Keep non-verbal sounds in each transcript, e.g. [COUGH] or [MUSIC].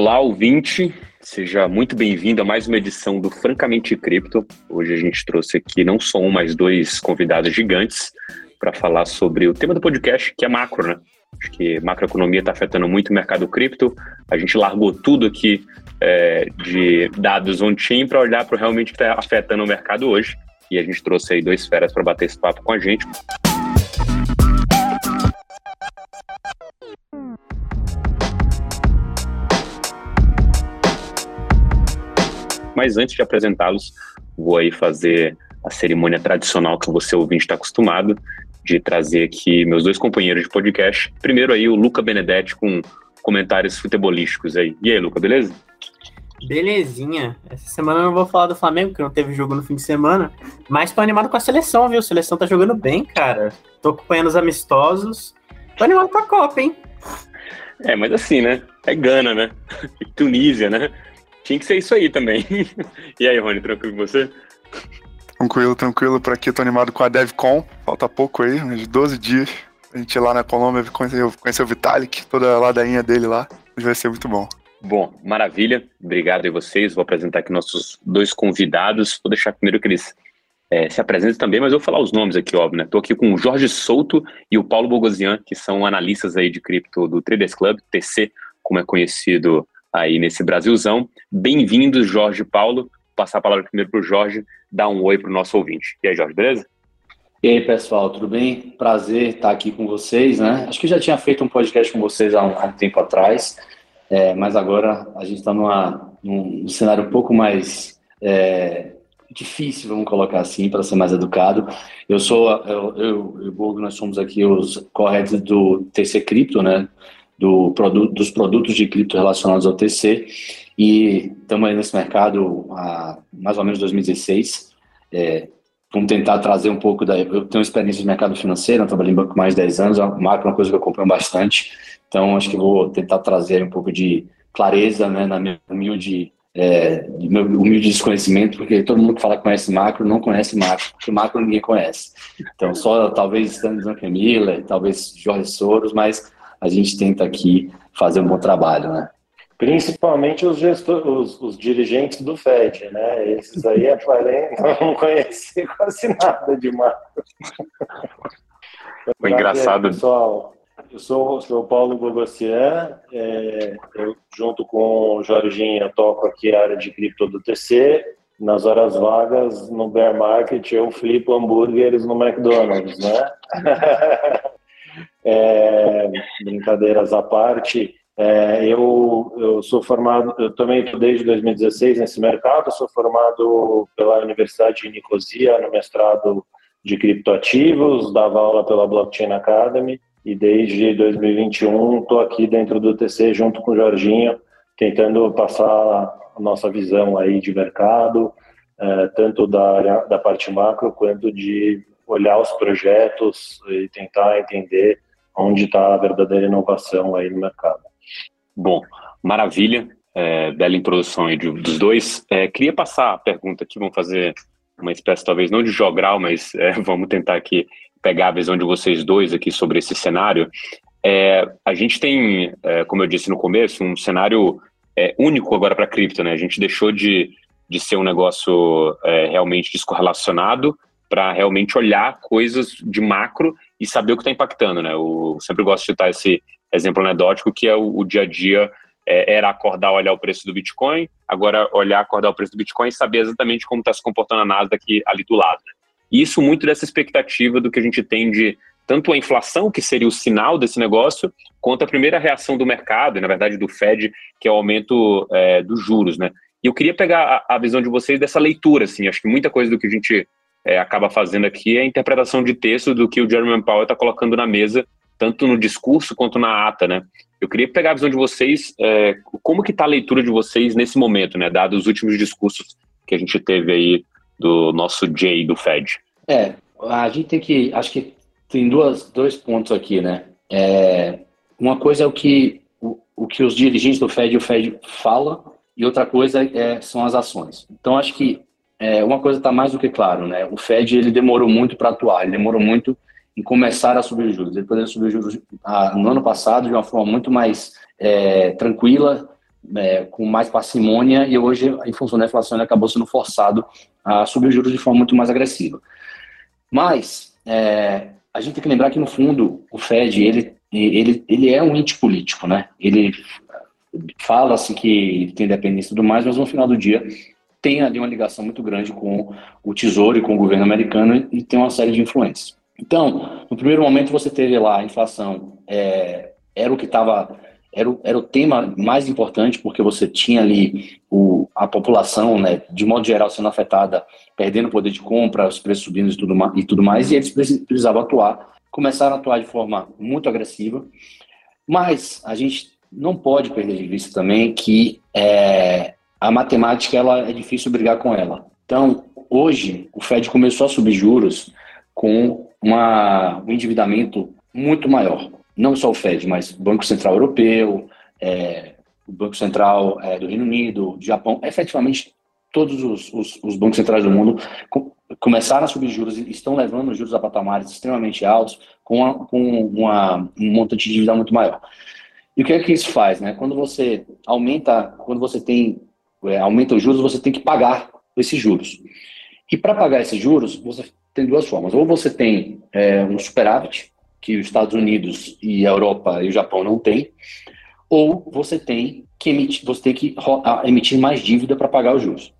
Olá, ouvinte. Seja muito bem-vindo a mais uma edição do Francamente Cripto. Hoje a gente trouxe aqui não só um, mas dois convidados gigantes para falar sobre o tema do podcast, que é macro, né? Acho que macroeconomia está afetando muito o mercado cripto. A gente largou tudo aqui é, de dados on-chain para olhar para realmente que está afetando o mercado hoje. E a gente trouxe aí dois feras para bater esse papo com a gente. Mas antes de apresentá-los, vou aí fazer a cerimônia tradicional que você ouvinte está acostumado, de trazer aqui meus dois companheiros de podcast. Primeiro aí o Luca Benedetti com comentários futebolísticos aí. E aí, Luca, beleza? Belezinha. Essa semana eu não vou falar do Flamengo, que não teve jogo no fim de semana, mas tô animado com a seleção, viu? A seleção tá jogando bem, cara. Tô acompanhando os amistosos. Tô animado com a Copa, hein? É, mas assim, né? É Gana, né? [LAUGHS] Tunísia, né? Tinha que ser isso aí também. [LAUGHS] e aí, Rony, tranquilo com você? Tranquilo, tranquilo. Por aqui tô animado com a DevCon. Falta pouco aí, uns 12 dias. A gente ir lá na Colômbia conhecer, conhecer o Vitalik, toda a ladainha dele lá. Vai ser muito bom. Bom, maravilha. Obrigado a vocês. Vou apresentar aqui nossos dois convidados. Vou deixar primeiro que eles é, se apresentem também, mas eu vou falar os nomes aqui, óbvio, né? Tô aqui com o Jorge Souto e o Paulo Bogosian, que são analistas aí de cripto do Traders Club, TC, como é conhecido aí nesse Brasilzão. Bem-vindos, Jorge Paulo. Vou passar a palavra primeiro para o Jorge, dar um oi para o nosso ouvinte. E aí, Jorge, beleza? E aí, pessoal, tudo bem? Prazer estar aqui com vocês, né? Acho que já tinha feito um podcast com vocês há um, há um tempo atrás, é, mas agora a gente está num, num cenário um pouco mais é, difícil, vamos colocar assim, para ser mais educado. Eu sou, eu, eu e Borgo, nós somos aqui os corretos do TC Cripto, né? Do produto, dos produtos de cripto relacionados ao TC e estamos aí nesse mercado há mais ou menos 2016. É, vamos tentar trazer um pouco da. Eu tenho experiência de mercado financeiro, trabalhei em banco mais de 10 anos, a macro é uma coisa que eu acompanho bastante, então acho que vou tentar trazer um pouco de clareza né, na minha humilde. É, meu humilde desconhecimento, porque todo mundo que fala que conhece macro não conhece macro, porque macro ninguém conhece. Então, só talvez Stanley Miller, talvez Jorge Soros, mas a gente tenta aqui fazer um bom trabalho, né? Principalmente os, gestor, os, os dirigentes do FED, né? Esses aí é [LAUGHS] não conheci quase nada de macro. Foi engraçado. Pessoal, eu sou, sou o Paulo Bogossian, é, eu junto com o Jorginho toco aqui a área de cripto do TC. Nas horas vagas, no bear market, eu flipo hambúrgueres no McDonald's, né? [LAUGHS] É, brincadeiras à parte, é, eu, eu sou formado, eu também estou desde 2016 nesse mercado, sou formado pela Universidade de Nicosia no mestrado de criptoativos, dava aula pela Blockchain Academy e desde 2021 estou aqui dentro do TC junto com o Jorginho, tentando passar a nossa visão aí de mercado, é, tanto da, da parte macro quanto de olhar os projetos e tentar entender onde está a verdadeira inovação aí no mercado. Bom, maravilha, é, bela introdução aí dos dois. É, queria passar a pergunta aqui, vamos fazer uma espécie talvez não de jogral, mas é, [LAUGHS] vamos tentar aqui pegar a visão de vocês dois aqui sobre esse cenário. É, a gente tem, é, como eu disse no começo, um cenário é, único agora para cripto, né? A gente deixou de, de ser um negócio realmente descorrelacionado para realmente olhar coisas de macro e saber o que está impactando, né? Eu sempre gosto de citar esse exemplo anedótico que é o, o dia a dia é, era acordar, olhar o preço do Bitcoin, agora olhar, acordar o preço do Bitcoin e saber exatamente como está se comportando a Nasdaq ali do lado. Né? E isso muito dessa expectativa do que a gente tem de tanto a inflação, que seria o sinal desse negócio, quanto a primeira reação do mercado, e na verdade do Fed, que é o aumento é, dos juros, né? E eu queria pegar a, a visão de vocês dessa leitura, assim, acho que muita coisa do que a gente é, acaba fazendo aqui é a interpretação de texto do que o Jeremy Powell está colocando na mesa, tanto no discurso quanto na ata, né? Eu queria pegar a visão de vocês, é, como que está a leitura de vocês nesse momento, né? Dados os últimos discursos que a gente teve aí do nosso Jay do Fed. É, a gente tem que, acho que tem duas, dois pontos aqui, né? É, uma coisa é o que o, o que os dirigentes do Fed e o Fed fala e outra coisa é, são as ações. Então acho que é, uma coisa está mais do que claro, né? O Fed ele demorou muito para atuar, ele demorou muito em começar a subir os juros. Ele poderia subir os juros ah, no ano passado de uma forma muito mais é, tranquila, é, com mais parcimônia e hoje, em função da inflação, ele acabou sendo forçado a subir os juros de forma muito mais agressiva. Mas é, a gente tem que lembrar que, no fundo, o Fed ele, ele, ele é um ente político, né? Ele fala-se que tem dependência e tudo mais, mas no final do dia tem ali uma ligação muito grande com o Tesouro e com o governo americano e tem uma série de influências. Então, no primeiro momento você teve lá a inflação, é, era o que estava era o, era o tema mais importante, porque você tinha ali o, a população, né, de modo geral, sendo afetada, perdendo poder de compra, os preços subindo e tudo, e tudo mais, e eles precisavam atuar. Começaram a atuar de forma muito agressiva, mas a gente não pode perder de vista também que é, a matemática ela é difícil brigar com ela. Então, hoje, o Fed começou a subir juros com uma, um endividamento muito maior não só o Fed, mas o Banco Central Europeu, é, o Banco Central é, do Reino Unido, do Japão, efetivamente todos os, os, os, bancos centrais do mundo com, começaram a subir juros e estão levando os juros a patamares extremamente altos com, uma, com uma, um montante de dívida muito maior. E o que é que isso faz? Né? Quando você aumenta, quando você tem, é, aumenta os juros, você tem que pagar esses juros. E para pagar esses juros, você tem duas formas. Ou você tem é, um superávit, que os Estados Unidos e a Europa e o Japão não têm, ou você tem que emitir, você tem que emitir mais dívida para pagar os juros.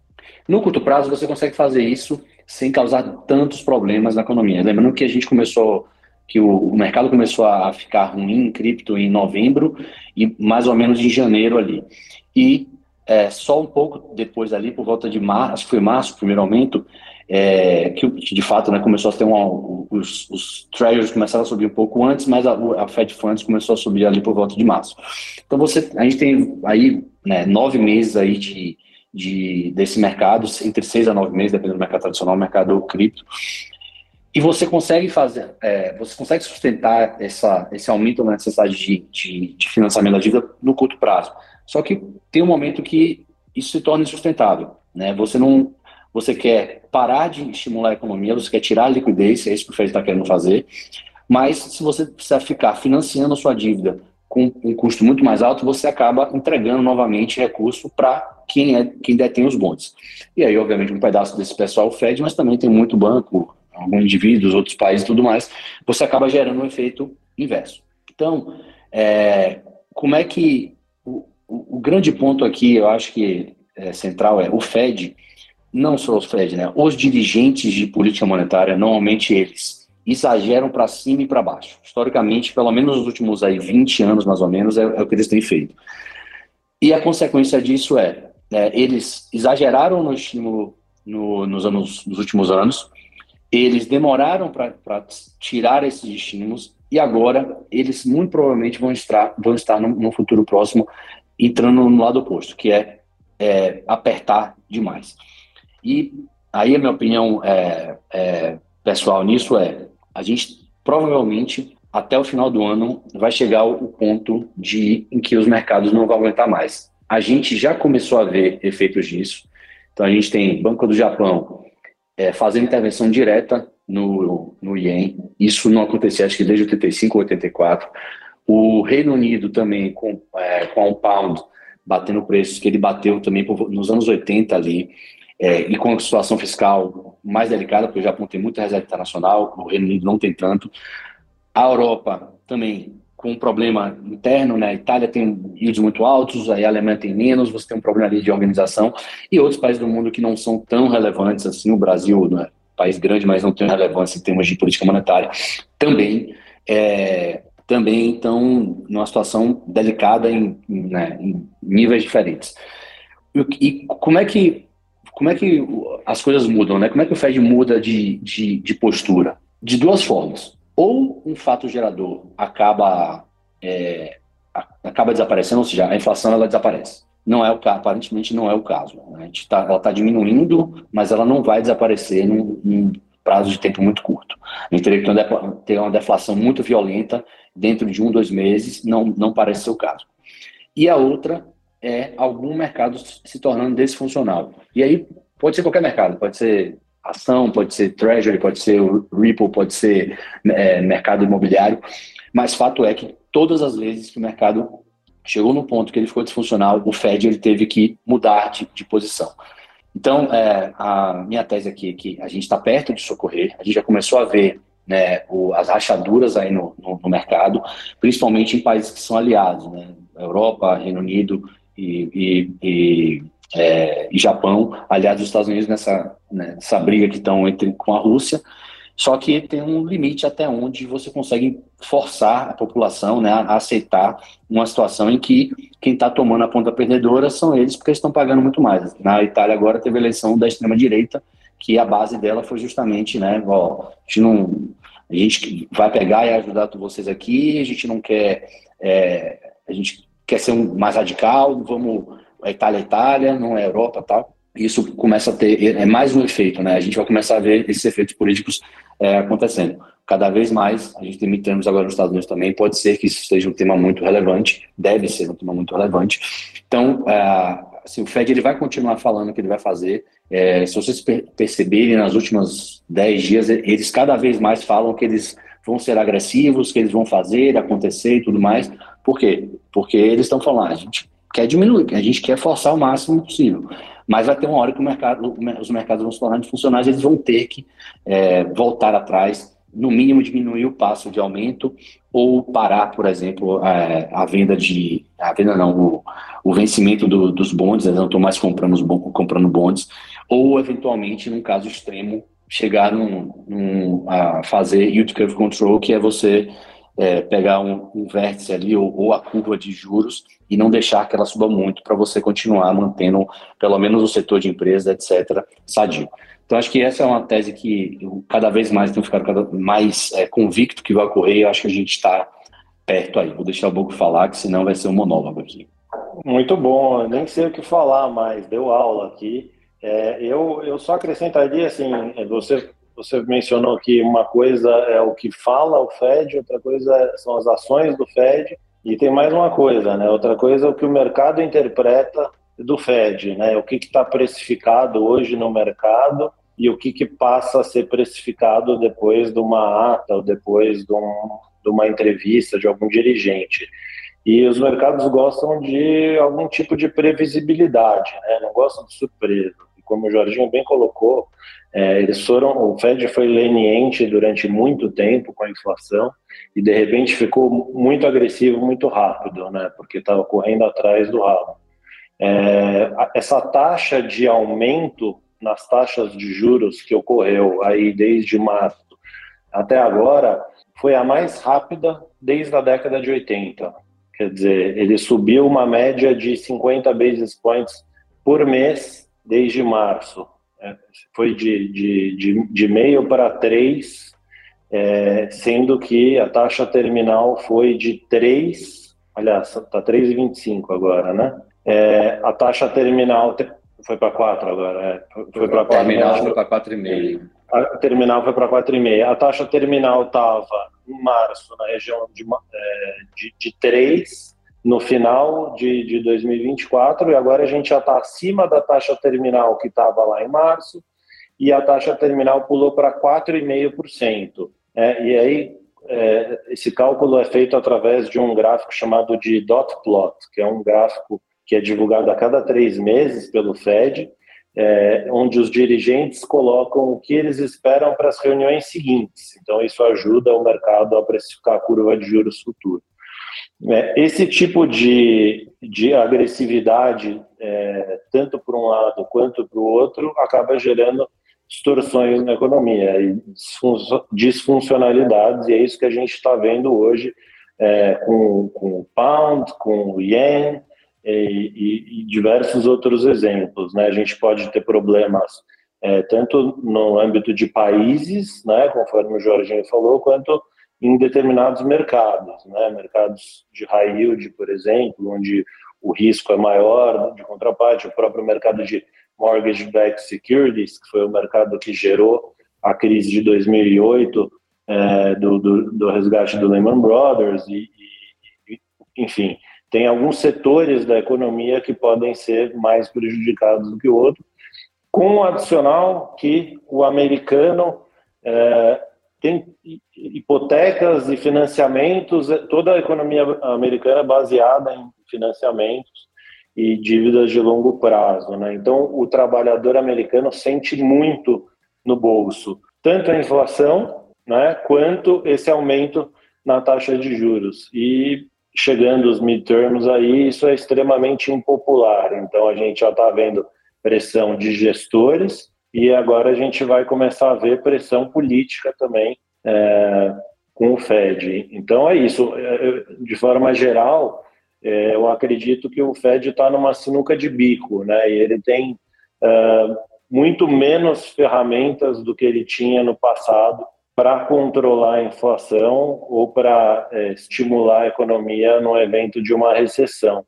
No curto prazo, você consegue fazer isso sem causar tantos problemas na economia. Lembrando que a gente começou, que o, mercado começou a ficar ruim em cripto em novembro e mais ou menos em janeiro ali. E é, só um pouco depois ali, por volta de março, foi março, primeiro aumento, é, que de fato né, começou a ter os, os treasuries começaram a subir um pouco antes, mas a, a Fed Funds começou a subir ali por volta de março. Então você, a gente tem aí né, nove meses aí de, de, desse mercado, entre seis a nove meses, dependendo do mercado tradicional, mercado cripto, e você consegue fazer, é, você consegue sustentar essa, esse aumento na necessidade de, de, de financiamento da dívida no curto prazo. Só que tem um momento que isso se torna insustentável. Né? Você não você quer parar de estimular a economia, você quer tirar a liquidez, é isso que o Fed está querendo fazer, mas se você precisar ficar financiando a sua dívida com um custo muito mais alto, você acaba entregando novamente recurso para quem, é, quem detém os bondes. E aí, obviamente, um pedaço desse pessoal Fed, mas também tem muito banco, alguns indivíduos, outros países e tudo mais, você acaba gerando um efeito inverso. Então, é, como é que. O, o, o, grande ponto aqui, eu acho que é central é o Fed não só os Fed, né? Os dirigentes de política monetária, normalmente eles exageram para cima e para baixo. Historicamente, pelo menos nos últimos aí 20 anos, mais ou menos, é, é o que eles têm feito. E a consequência disso é, é eles exageraram no estímulo no, nos, anos, nos últimos anos, eles demoraram para tirar esses estímulos e agora eles muito provavelmente vão estar, vão estar no, no futuro próximo entrando no lado oposto, que é, é apertar demais. E aí a minha opinião é, é, pessoal nisso é, a gente provavelmente até o final do ano vai chegar o ponto de em que os mercados não vão aguentar mais. A gente já começou a ver efeitos disso. Então a gente tem Banco do Japão é, fazendo intervenção direta no, no ien. Isso não acontecia acho que desde 85 ou 84. O Reino Unido também com, é, com o pound batendo preços que ele bateu também nos anos 80 ali é, e com a situação fiscal mais delicada, porque o Japão tem muita reserva internacional, o Reino Unido não tem tanto. A Europa também com um problema interno, né? A Itália tem yields muito altos, aí a Alemanha tem menos, você tem um problema ali de organização, e outros países do mundo que não são tão relevantes assim, o Brasil, né? país grande, mas não tem relevância em termos de política monetária, também é, também estão numa situação delicada em, né, em níveis diferentes. E, e como é que como é que as coisas mudam, né? Como é que o Fed muda de, de, de postura? De duas formas. Ou um fato gerador acaba, é, acaba desaparecendo, ou seja, a inflação ela desaparece. Não é o caso, aparentemente não é o caso. A gente tá, ela está diminuindo, mas ela não vai desaparecer num, num prazo de tempo muito curto. A gente teria que ter uma deflação muito violenta dentro de um, dois meses, não, não parece ser o caso. E a outra é algum mercado se tornando desfuncional. E aí pode ser qualquer mercado, pode ser ação, pode ser treasury, pode ser Ripple, pode ser é, mercado imobiliário, mas fato é que todas as vezes que o mercado chegou no ponto que ele ficou disfuncional, o Fed ele teve que mudar de, de posição. Então, é, a minha tese aqui é que a gente está perto de socorrer, a gente já começou a ver né, o, as rachaduras aí no, no, no, mercado, principalmente em países que são aliados, né, Europa, Reino Unido e, e, e, é, e Japão, aliados dos Estados Unidos nessa, né, nessa briga que estão entre com a Rússia, só que tem um limite até onde você consegue forçar a população né, a aceitar uma situação em que quem está tomando a ponta perdedora são eles, porque eles estão pagando muito mais. Na Itália agora teve eleição da extrema-direita, que a base dela foi justamente, né, ó, a gente não, a gente vai pegar e ajudar vocês aqui, a gente não quer, é, a gente quer ser um mais radical, vamos, a Itália é Itália, não é Europa tal isso começa a ter é mais um efeito, né? A gente vai começar a ver esses efeitos políticos é, acontecendo. Cada vez mais, a gente tem midterms agora nos Estados Unidos também, pode ser que isso seja um tema muito relevante, deve ser um tema muito relevante. Então, é, assim, o Fed ele vai continuar falando o que ele vai fazer. É, se vocês perceberem, nas últimas 10 dias, eles cada vez mais falam que eles vão ser agressivos, que eles vão fazer, acontecer e tudo mais. Por quê? Porque eles estão falando, ah, a gente quer diminuir, a gente quer forçar o máximo possível. Mas vai ter uma hora que mercado, os mercados vão se tornar funcionais, eles vão ter que é, voltar atrás, no mínimo diminuir o passo de aumento ou parar, por exemplo, a, é, a venda de. A venda não, o, o vencimento do, dos bondes, eles não estão mais comprando, comprando bondes, ou eventualmente, num caso extremo, chegar num, num, a fazer yield curve control, que é você é, pegar um, um, vértice ali ou, ou, a curva de juros e não deixar que ela suba muito para você continuar mantendo pelo menos o setor de empresa, etc., sadio. Então, acho que essa é uma tese que eu cada vez mais tenho ficado cada mais é, convicto que vai ocorrer e acho que a gente está perto aí. Vou deixar o Boco falar, que senão vai ser um monólogo aqui. Muito bom, nem sei o que falar mais, deu aula aqui. É, eu, eu só acrescentaria assim, você você mencionou que uma coisa é o que fala o Fed, outra coisa são as ações do Fed, e tem mais uma coisa, né? Outra coisa é o que o mercado interpreta do Fed, né? O que está precificado hoje no mercado e o que, que passa a ser precificado depois de uma ata ou depois de, um, de uma entrevista de algum dirigente. E os mercados gostam de algum tipo de previsibilidade, né? Não gostam de surpresa. Como o Jorginho bem colocou, é, eles foram, o Fed foi leniente durante muito tempo com a inflação e de repente ficou muito agressivo muito rápido, né? Porque estava correndo atrás do rabo. É, essa taxa de aumento nas taxas de juros que ocorreu aí desde março até agora foi a mais rápida desde a década de 80. Quer dizer, ele subiu uma média de 50 basis points por mês desde março. É, foi de, de, de, de meio para três, é, sendo que a taxa terminal foi de 3, aliás, está 3,25 agora, né? É, a taxa terminal foi para 4 agora, é, foi para 4. Terminal foi para 4,5. A terminal foi para 4,5. A taxa terminal estava em março na região de, é, de, de 3, no final de, de 2024 e agora a gente já está acima da taxa terminal que estava lá em março e a taxa terminal pulou para 4,5%. É, e aí é, esse cálculo é feito através de um gráfico chamado de dot plot, que é um gráfico que é divulgado a cada três meses pelo Fed, é, onde os dirigentes colocam o que eles esperam para as reuniões seguintes. Então isso ajuda o mercado a precificar a curva de juros futura. É, esse tipo de, de agressividade, é, tanto por um lado quanto para o outro, acaba gerando distorções na economia e disfuncionalidades, e é isso que a gente está vendo hoje é, com, com o pound, com o yen e, e, e, diversos outros exemplos. Né? A gente pode ter problemas é, tanto no âmbito de países, né, conforme o Jorginho falou, quanto em determinados mercados, né? mercados de high yield, por exemplo, onde o risco é maior de contraparte, o próprio mercado de mortgage-backed securities, que foi o mercado que gerou a crise de 2008, é, do, do, do, resgate do Lehman Brothers, e, e, enfim, tem alguns setores da economia que podem ser mais prejudicados do que o outro, com o adicional que o americano é, tem hipotecas e financiamentos, toda a economia americana é baseada em financiamentos e dívidas de longo prazo. Né? Então, o trabalhador americano sente muito no bolso, tanto a inflação né, quanto esse aumento na taxa de juros. E chegando os midterms aí, isso é extremamente impopular. Então, a gente já está vendo pressão de gestores e agora a gente vai começar a ver pressão política também é, com o Fed. Então é isso. É, de forma geral, é, eu acredito que o Fed está numa sinuca de bico, né? E ele tem é, muito menos ferramentas do que ele tinha no passado para controlar a inflação ou para é, estimular a economia no evento de uma recessão.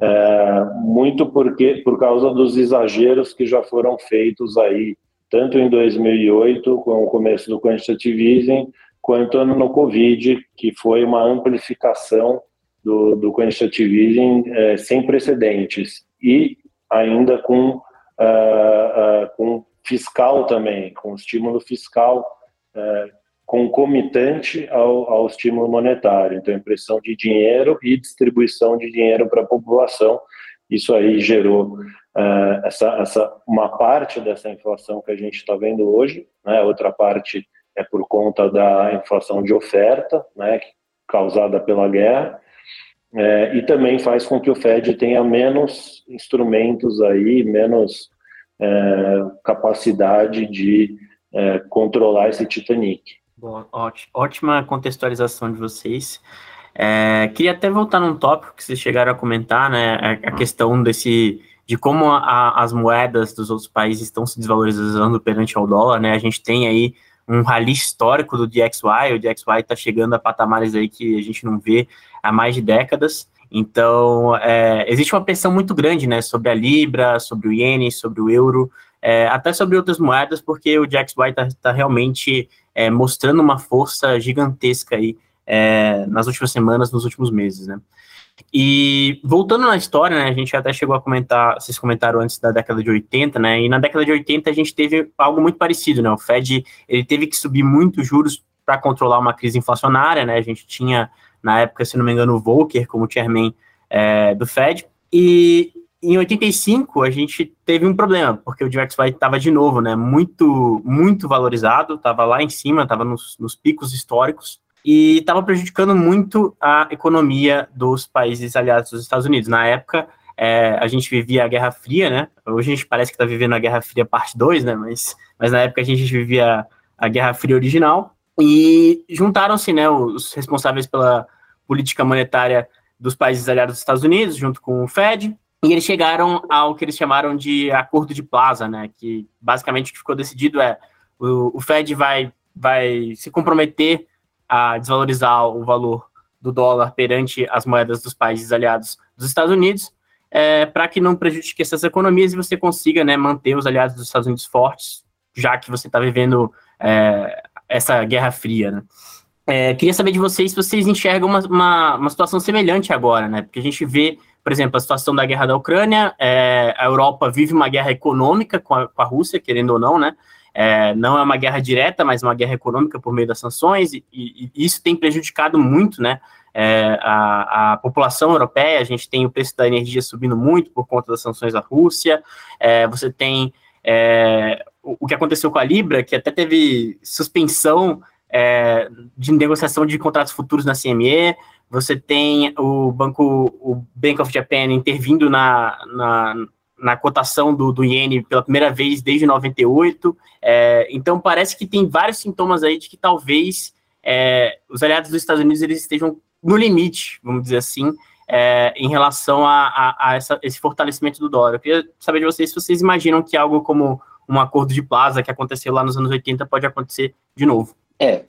É, muito porque por causa dos exageros que já foram feitos aí, tanto em 2008, com o começo do quantitative easing, quanto no Covid, que foi uma amplificação do, do quantitative easing é, sem precedentes. E ainda com, uh, uh, com fiscal também, com estímulo fiscal uh, concomitante ao, ao estímulo monetário, então impressão de dinheiro e distribuição de dinheiro para a população. Isso aí gerou uh, essa, essa, uma parte dessa inflação que a gente está vendo hoje, né? outra parte é por conta da inflação de oferta, né? causada pela guerra, é, e também faz com que o Fed tenha menos instrumentos aí, menos é, capacidade de é, controlar esse Titanic. Ótima contextualização de vocês. É, queria até voltar num tópico que vocês chegaram a comentar, né? A, questão desse de como a, as moedas dos outros países estão se desvalorizando perante ao dólar, né? A gente tem aí um rally histórico do DXY, o DXY está chegando a patamares aí que a gente não vê há mais de décadas. Então, é, existe uma pressão muito grande, né, sobre a Libra, sobre o Iene, sobre o euro, é, até sobre outras moedas, porque o DXY está tá realmente é, mostrando uma força gigantesca aí é, nas últimas semanas, nos últimos meses, né? E voltando na história, né, a gente até chegou a comentar, vocês comentaram antes da década de 80, né, e na década de 80 a gente teve algo muito parecido, né, o Fed, ele teve que subir muito juros para controlar uma crise inflacionária, né, a gente tinha, na época, se não me engano, o Volcker como chairman é, do Fed, e em 85 a gente teve um problema, porque o DXY estava de novo, né, muito, muito valorizado, estava lá em cima, estava nos, nos picos históricos, e estava prejudicando muito a economia dos países aliados dos Estados Unidos. Na época, é, a gente vivia a Guerra Fria, né, hoje a gente parece que está vivendo a Guerra Fria parte 2, né, mas, mas na época a gente vivia a Guerra Fria original, e juntaram-se, né, os responsáveis pela política monetária dos países aliados dos Estados Unidos, junto com o Fed, e eles chegaram ao que eles chamaram de acordo de plaza, né? Que basicamente o que ficou decidido é o, o Fed vai, vai se comprometer a desvalorizar o valor do dólar perante as moedas dos países aliados dos Estados Unidos, é, para que não prejudique essas economias e você consiga né, manter os aliados dos Estados Unidos fortes, já que você está vivendo é, essa guerra fria. Né? É, queria saber de vocês se vocês enxergam uma, uma, uma situação semelhante agora, né? Porque a gente vê por exemplo, a situação da guerra da Ucrânia, é, a Europa vive uma guerra econômica com a, com a Rússia, querendo ou não, né? É, não é uma guerra direta, mas uma guerra econômica por meio das sanções, e, e isso tem prejudicado muito, né? É, a, a, população europeia, a gente tem o preço da energia subindo muito por conta das sanções à Rússia, é, você tem é, o, o, que aconteceu com a Libra, que até teve suspensão é, de negociação de contratos futuros na CME, você tem o banco, o Bank of Japan intervindo na, na, na cotação do, do iene pela primeira vez desde 98. É, então parece que tem vários sintomas aí de que talvez é, os aliados dos Estados Unidos eles estejam no limite, vamos dizer assim, é, em relação a, a, a essa, esse fortalecimento do dólar. Eu queria saber de vocês se vocês imaginam que algo como um acordo de plaza que aconteceu lá nos anos 80 pode acontecer de novo. É,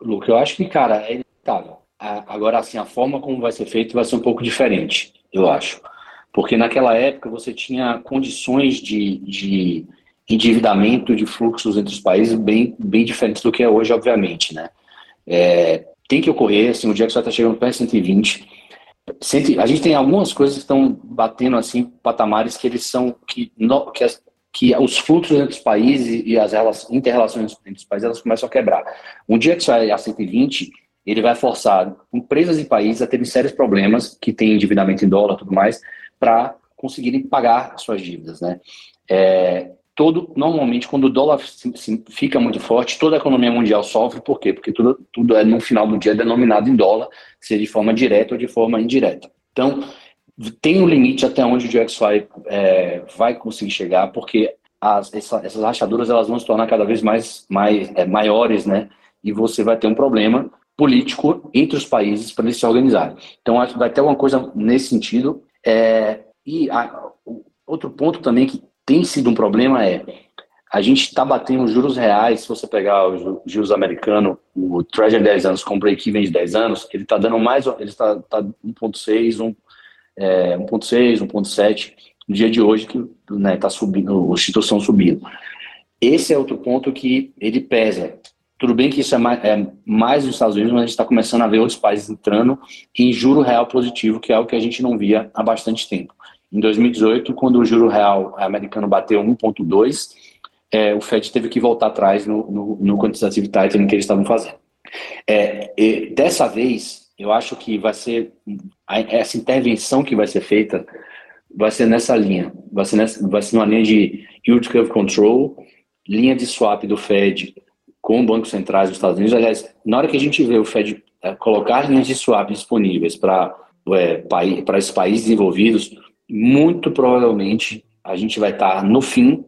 Luke, eu acho que, cara, é inevitável. Agora, assim, a forma como vai ser feito vai ser um pouco diferente, eu acho. Porque naquela época você tinha condições de, de endividamento, de fluxos entre os países bem, bem diferentes do que é hoje, obviamente, né? É, tem que ocorrer, assim, o dia que você está chegando para 120, a gente tem algumas coisas que estão batendo, assim, patamares que eles são, que, no, que, as, que os fluxos entre os países e as inter-relações entre os países elas começam a quebrar. Um dia que sai a 120, ele vai forçar empresas e países a terem sérios problemas, que têm endividamento em dólar e tudo mais, para conseguirem pagar suas dívidas, né? É, todo, normalmente, quando o dólar fica muito forte, toda a economia mundial sofre, por quê? Porque tudo, tudo é, no final do dia, denominado em dólar, seja de forma direta ou de forma indireta. Então, tem um limite até onde o GXY é, vai conseguir chegar, porque as, essa, essas rachaduras elas vão se tornar cada vez mais, mais é, maiores, né? E você vai ter um problema político entre os países para eles se organizarem. Então, acho que vai ter alguma coisa nesse sentido. É, e a, outro ponto também que tem sido um problema é a gente está batendo juros reais, se você pegar o juros americano, o Treasury 10 anos com break-even de 10 anos, ele está dando mais, ele está tá 1.6, 1, é, 1.6, 1.7 no dia de hoje que né, tá subindo, os títulos estão subindo. Esse é outro ponto que ele pesa. Tudo bem que isso é mais, é mais nos Estados Unidos, mas a gente está começando a ver outros países entrando em juro real positivo, que é algo que a gente não via há bastante tempo. Em 2018, quando o juro real americano bateu 1,2, é, o Fed teve que voltar atrás no, no, no quantitative tightening que eles estavam fazendo. É, dessa vez, eu acho que vai ser essa intervenção que vai ser feita vai ser nessa linha, vai ser, nessa, vai ser numa linha de yield curve control, linha de swap do Fed com bancos centrais dos Estados Unidos. Aliás, na hora que a gente vê o Fed é, colocar linhas de swap disponíveis para é, para esses países desenvolvidos, muito provavelmente a gente vai estar no fim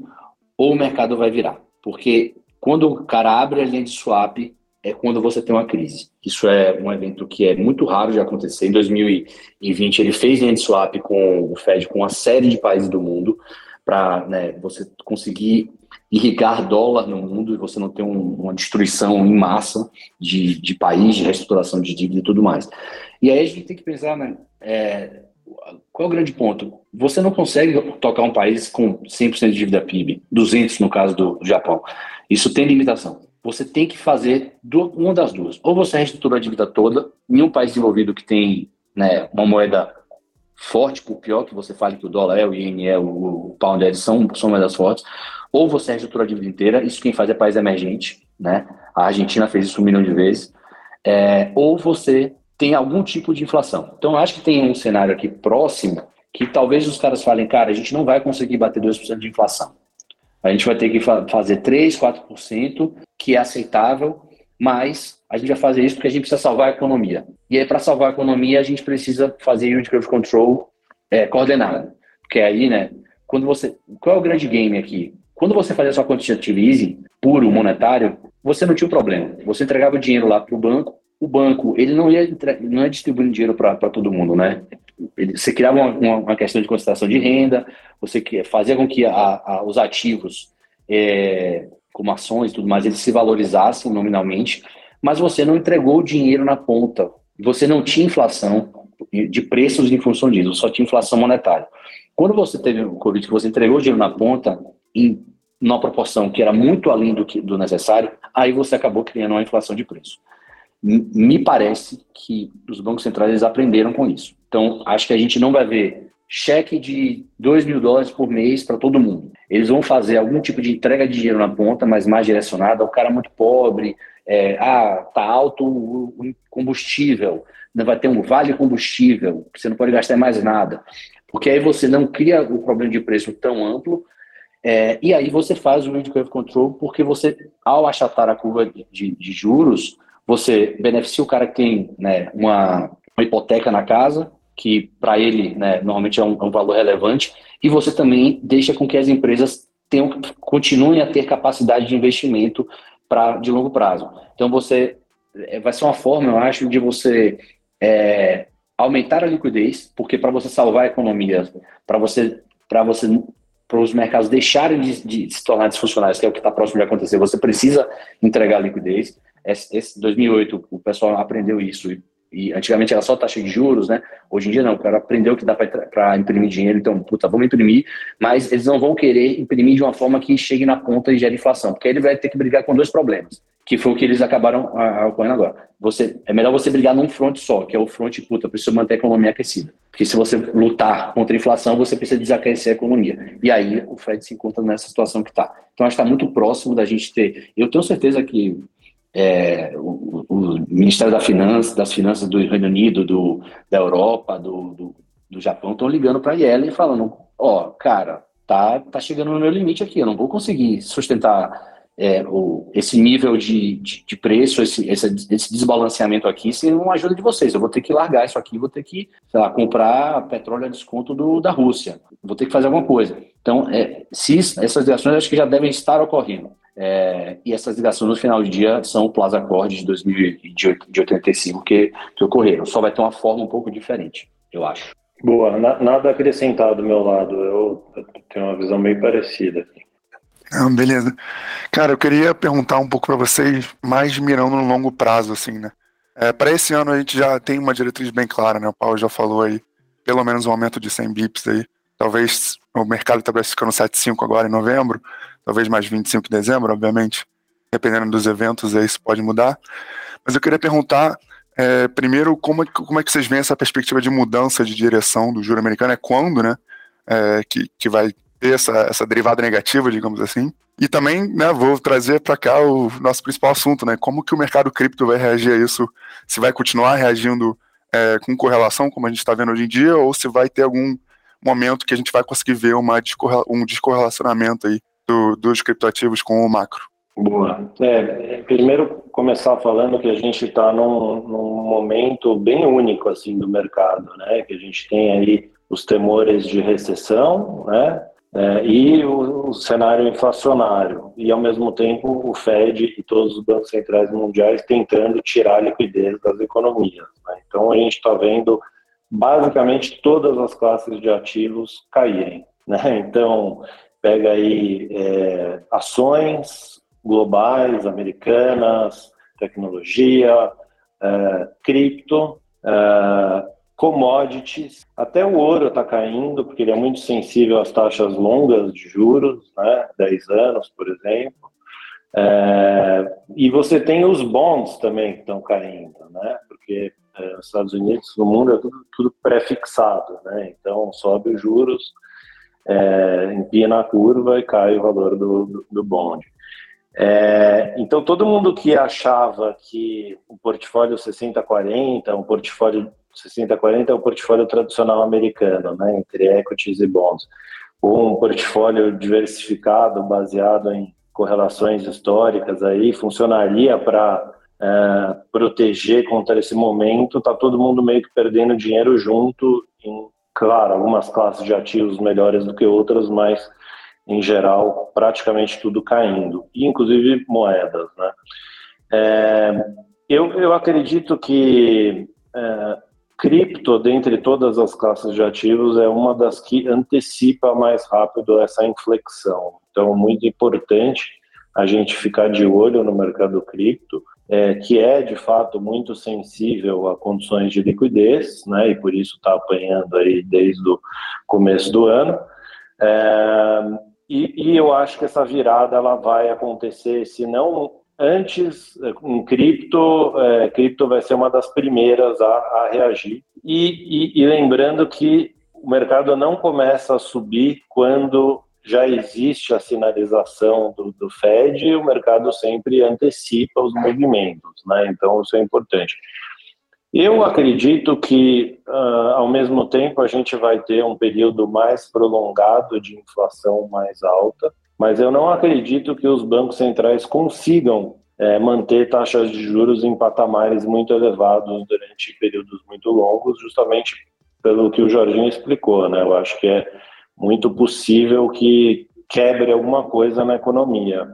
ou o mercado vai virar. Porque quando o cara abre a linha de swap, é quando você tem uma crise. Isso é um evento que é muito raro de acontecer. Em 2020, ele fez linha de swap com o Fed, com uma série de países do mundo, para né, você conseguir irrigar dólar no mundo e você não ter um, uma destruição em massa de, de país, de reestruturação de dívida e tudo mais. E aí a gente tem que pensar, né, é, qual é o grande ponto? Você não consegue tocar um país com 100% de dívida PIB, 200 no caso do Japão. Isso tem limitação. Você tem que fazer uma das duas. Ou você reestrutura a dívida toda em um país desenvolvido que tem né, uma moeda forte, por pior que você fale que o dólar é, o iene é, o, pound é, são, são moedas fortes, ou você reestrutura a dívida inteira, isso quem faz é país emergente, né? A Argentina fez isso um milhão de vezes. É, ou você tem algum tipo de inflação. Então, acho que tem um cenário aqui próximo que talvez os caras falem, cara, a gente não vai conseguir bater 2% de inflação. A gente vai ter que fa fazer 3%, 4%, que é aceitável, mas a gente vai fazer isso porque a gente precisa salvar a economia. E aí, para salvar a economia, a gente precisa fazer yield curve control é, coordenado. Porque aí, né, quando você. Qual é o grande game aqui? Quando você fazia sua quantitative easing, puro, monetário, você não tinha problema. Você entregava o dinheiro lá para o banco, o banco ele não ia, não ia distribuindo dinheiro para todo mundo, né? Você criava uma, uma, questão de concentração de renda, você fazia com que a, a, os ativos, é, como ações e tudo mais, eles se valorizassem nominalmente, mas você não entregou o dinheiro na ponta. Você não tinha inflação de preços em função disso, só tinha inflação monetária. Quando você teve o Covid, que você entregou o dinheiro na ponta, em uma proporção que era muito além do, que, do necessário, aí você acabou criando uma inflação de preço me parece que os bancos centrais aprenderam com isso. Então, acho que a gente não vai ver cheque de 2 mil dólares por mês para todo mundo. Eles vão fazer algum tipo de entrega de dinheiro na ponta, mas mais direcionada ao cara muito pobre. É, ah, tá alto o combustível, vai ter um vale combustível, você não pode gastar mais nada. Porque aí você não cria o problema de preço tão amplo, é, e aí você faz o yield curve control, porque você, ao achatar a curva de, de juros, você beneficia o cara que tem né, uma, uma hipoteca na casa, que para ele né, normalmente é um, é um, valor relevante, e você também deixa com que as empresas tenham, continuem a ter capacidade de investimento pra, de longo prazo. Então você é, vai ser uma forma, eu acho, de você é, aumentar a liquidez, porque para você salvar a economia, para você para você para os mercados deixarem de, de, se tornar disfuncionais, que é o que está próximo de acontecer, você precisa entregar liquidez. Esse, esse 2008 o pessoal aprendeu isso e e antigamente era só taxa de juros, né? Hoje em dia não, o cara aprendeu que dá para imprimir dinheiro, então, puta, vamos imprimir, mas eles não vão querer imprimir de uma forma que chegue na ponta e gere inflação, porque aí ele vai ter que brigar com dois problemas, que foi o que eles acabaram ocorrendo agora. Você, é melhor você brigar num front só, que é o front, puta, precisa manter a economia aquecida. Porque se você lutar contra a inflação, você precisa desaquecer a economia. E aí o Fed se encontra nessa situação que está. Então, acho que está muito próximo da gente ter. Eu tenho certeza que é, o, o, Ministério da Finança, das Finanças do Reino Unido, do, da Europa, do, do, do Japão estão ligando para a Yellen e falando: ó, oh, cara, tá, tá chegando no meu limite aqui, eu não vou conseguir sustentar é, o, esse nível de, de, de preço, esse, esse, esse, desbalanceamento aqui, sem uma ajuda de vocês. Eu vou ter que largar isso aqui, vou ter que, sei lá, comprar petróleo a desconto do, da Rússia, vou ter que fazer alguma coisa. Então, é, se essas ligações acho que já devem estar ocorrendo. É, e essas ligações no final do dia são o Plaza Accord de 2085 que, que ocorreram. Só vai ter uma forma um pouco diferente, eu acho. Boa, na, nada a acrescentar do meu lado. Eu, eu tenho uma visão bem parecida. Ah, beleza. Cara, eu queria perguntar um pouco para vocês, mais mirando no longo prazo, assim, né? É, para esse ano a gente já tem uma diretriz bem clara, né? O Paulo já falou aí, pelo menos um aumento de 100 bips aí. Talvez o mercado está ficando 7,5 agora em novembro, talvez mais 25 em dezembro, obviamente, dependendo dos eventos, aí isso pode mudar. Mas eu queria perguntar, é, primeiro, como, como é que vocês veem essa perspectiva de mudança de direção do juro americano? É quando, né, é, que, que vai ter essa, essa derivada negativa, digamos assim? E também, né, vou trazer para cá o nosso principal assunto, né, como que o mercado cripto vai reagir a isso? Se vai continuar reagindo é, com correlação, como a gente está vendo hoje em dia, ou se vai ter algum momento que a gente vai conseguir ver uma um descorrelacionamento aí do, dos criptoativos com o macro? Boa. É, primeiro começar falando que a gente está num, num, momento bem único assim do mercado, né? Que a gente tem aí os temores de recessão, né? É, e o, o, cenário inflacionário e ao mesmo tempo o Fed e todos os bancos centrais mundiais tentando tirar a liquidez das economias. Né? Então a gente está vendo basicamente todas as classes de ativos caírem. Né? Então pega aí é, ações globais, americanas, tecnologia, é, cripto, é, commodities, até o ouro está caindo, porque ele é muito sensível às taxas longas de juros, né, 10 anos, por exemplo. É, e você tem os bonds também que estão caindo, né, porque é, nos Estados Unidos, no mundo, é tudo, tudo pré-fixado, né, então sobe os juros, é, empina a curva e cai o valor do, do, do bonde. É, então, todo mundo que achava que o portfólio 60-40, um portfólio 60-40 é o portfólio tradicional americano, né, entre equities e bonds, um portfólio diversificado baseado em correlações históricas aí funcionaria para é, proteger contra esse momento. Está todo mundo meio que perdendo dinheiro junto em Claro, algumas classes de ativos melhores do que outras, mas em geral praticamente tudo caindo, inclusive moedas. Né? É, eu, eu acredito que é, cripto, dentre todas as classes de ativos, é uma das que antecipa mais rápido essa inflexão. Então, muito importante a gente ficar de olho no mercado cripto, é, que é de fato muito sensível a condições de liquidez, né, e por isso está apanhando aí desde o começo do ano. É, e, e, eu acho que essa virada ela vai acontecer, se não antes, em cripto, é, cripto vai ser uma das primeiras a, a reagir. E, e, e lembrando que o mercado não começa a subir quando já existe a sinalização do, do Fed, o mercado sempre antecipa os movimentos, né? Então isso é importante. Eu acredito que, uh, ao mesmo tempo, a gente vai ter um período mais prolongado de inflação mais alta, mas eu não acredito que os bancos centrais consigam é, manter taxas de juros em patamares muito elevados durante períodos muito longos, justamente pelo que o Jorginho explicou, né? Eu acho que é muito possível que quebre alguma coisa na economia.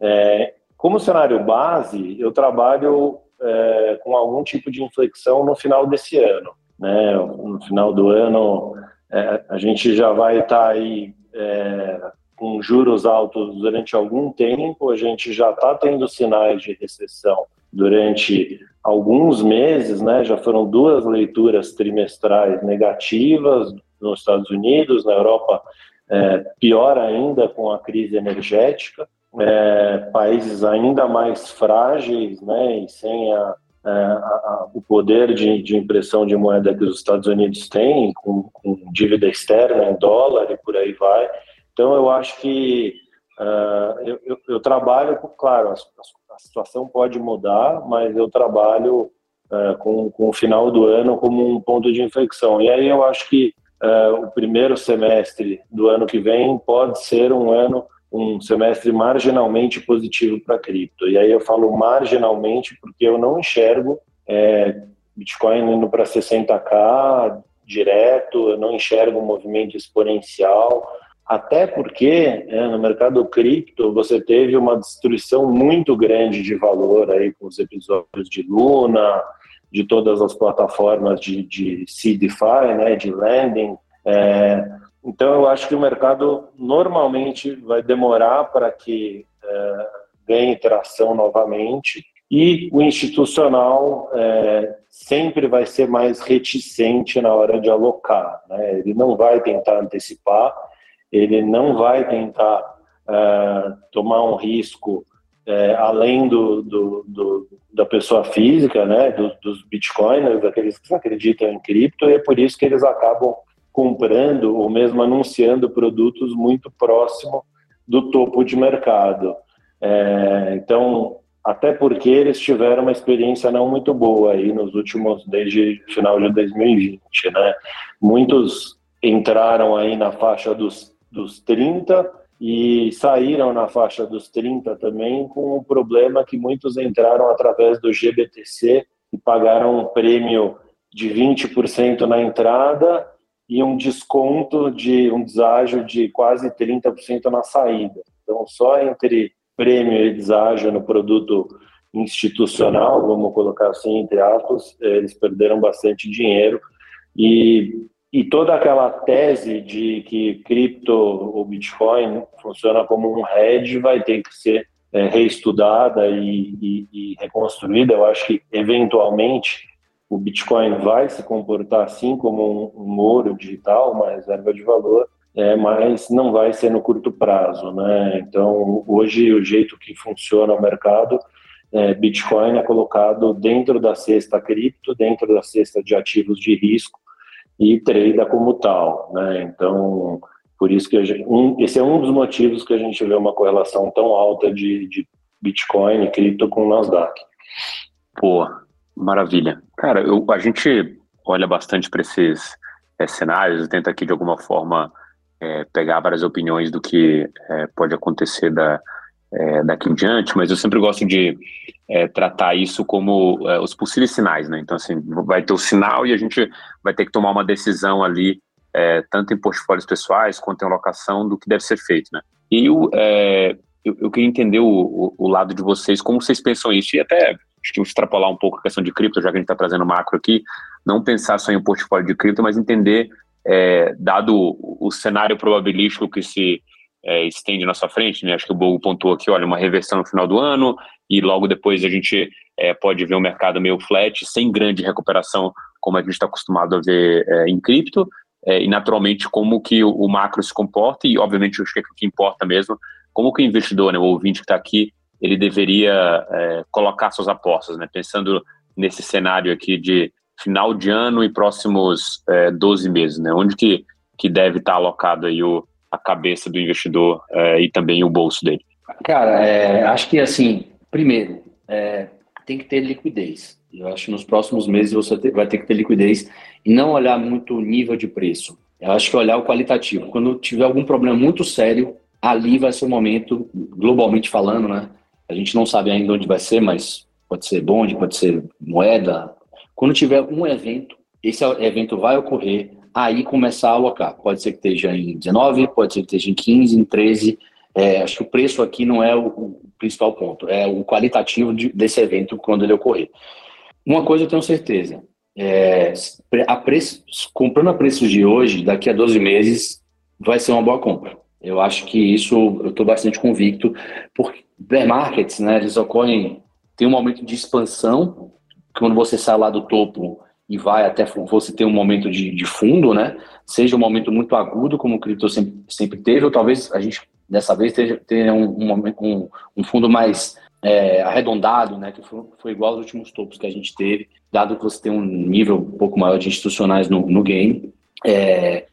É, como cenário base, eu trabalho é, com algum tipo de inflexão no final desse ano. Né? No final do ano, é, a gente já vai estar tá aí com juros altos durante algum tempo, a gente já está tendo sinais de recessão durante alguns meses, né, já foram duas leituras trimestrais negativas nos Estados Unidos, na Europa, é, pior ainda com a crise energética, é, países ainda mais frágeis, né, e sem a, é, a, a, o poder de, de, impressão de moeda que os Estados Unidos têm, com, com, dívida externa em dólar e por aí vai. Então, eu acho que uh, eu, eu, eu, trabalho, claro, a, a, situação pode mudar, mas eu trabalho uh, com, com o final do ano como um ponto de inflexão. E aí eu acho que uh, o primeiro semestre do ano que vem pode ser um ano, um semestre marginalmente positivo para cripto. E aí eu falo marginalmente porque eu não enxergo é, Bitcoin indo para 60k direto, eu não enxergo um movimento exponencial, até porque é, no mercado cripto você teve uma destruição muito grande de valor aí com os episódios de Luna, de todas as plataformas de, de CDFI, né, de lending. É, então, eu acho que o mercado normalmente vai demorar para que é, ganhe tração novamente e o institucional é, sempre vai ser mais reticente na hora de alocar. Né? Ele não vai tentar antecipar, ele não vai tentar é, tomar um risco é, além do, do, do, da pessoa física, né, dos bitcoiners, daqueles que acreditam em cripto, e é por isso que eles acabam comprando ou mesmo anunciando produtos muito próximo do topo de mercado. É, então, até porque eles tiveram uma experiência não muito boa aí nos últimos, desde final de 2020, né? Muitos entraram aí na faixa dos, dos 30 e saíram na faixa dos 30 também, com o problema que muitos entraram através do GBTC e pagaram um prêmio de 20% na entrada e um desconto de um deságio de quase 30% na saída. Então, só entre prêmio e deságio no produto institucional, vamos colocar assim, entre aspas, eles perderam bastante dinheiro e e toda aquela tese de que cripto ou Bitcoin funciona como um hedge vai ter que ser é, reestudada e, e, e, reconstruída. Eu acho que, eventualmente, o Bitcoin vai se comportar assim como um, um ouro digital, uma reserva de valor, é, mas não vai ser no curto prazo. Né? Então, hoje, o jeito que funciona o mercado, é, Bitcoin é colocado dentro da cesta cripto, dentro da cesta de ativos de risco, e trade como tal, né? Então, por isso que gente, um, esse é um dos motivos que a gente vê uma correlação tão alta de, de Bitcoin e cripto com o Nasdaq. Pô, maravilha. Cara, eu, a gente olha bastante para esses é, cenários, tenta aqui de alguma forma é, pegar várias opiniões do que é, pode acontecer da, é, daqui em diante, mas eu sempre gosto de é, tratar isso como é, os possíveis sinais, né? Então, assim, vai ter o sinal e a gente vai ter que tomar uma decisão ali, é, tanto em portfólios pessoais quanto em alocação, do que deve ser feito, né? E eu, é, eu, eu, queria entender o, o, o, lado de vocês, como vocês pensam isso, e até acho que extrapolar um pouco a questão de cripto, já que a gente está trazendo macro aqui, não pensar só em um portfólio de cripto, mas entender, é, dado o, o cenário probabilístico que se é, estende na sua frente, né? Acho que o Bogo pontuou aqui, olha, uma reversão no final do ano e logo depois a gente é, pode ver um mercado meio flat, sem grande recuperação, como a gente está acostumado a ver é, em cripto, é, e naturalmente como que o, o, macro se comporta e, obviamente, acho que é o que importa mesmo, como que o investidor, né, o ouvinte que está aqui, ele deveria é, colocar suas apostas, né? Pensando nesse cenário aqui de final de ano e próximos 12 é, meses, né? Onde que, que deve estar tá alocado aí o a cabeça do investidor é, e também o bolso dele? Cara, é, acho que assim, primeiro, é, tem que ter liquidez. Eu acho que nos próximos meses você vai ter que ter liquidez e não olhar muito o nível de preço. Eu acho que olhar o qualitativo. Quando tiver algum problema muito sério, ali vai ser o momento, globalmente falando, né? A gente não sabe ainda onde vai ser, mas pode ser bonde, pode ser moeda. Quando tiver um evento, esse evento vai ocorrer, aí começar a alocar. Pode ser que esteja em 19, pode ser que esteja em 15, em 13. É, acho que o preço aqui não é o, o principal ponto, é o qualitativo de, desse evento quando ele ocorrer. Uma coisa eu tenho certeza, é, a preço, comprando a preços de hoje, daqui a 12 meses, vai ser uma boa compra. Eu acho que isso eu estou bastante convicto, porque bear markets, né, eles ocorrem, tem um momento de expansão quando você sai lá do topo e vai até você ter um momento de, de fundo, né? Seja um momento muito agudo, como o cripto sempre, sempre teve, ou talvez a gente dessa vez tenha, um, um, um, um fundo mais é, arredondado, né, que foi, foi, igual aos últimos topos que a gente teve, dado que você tem um nível um pouco maior de institucionais no, no game. É,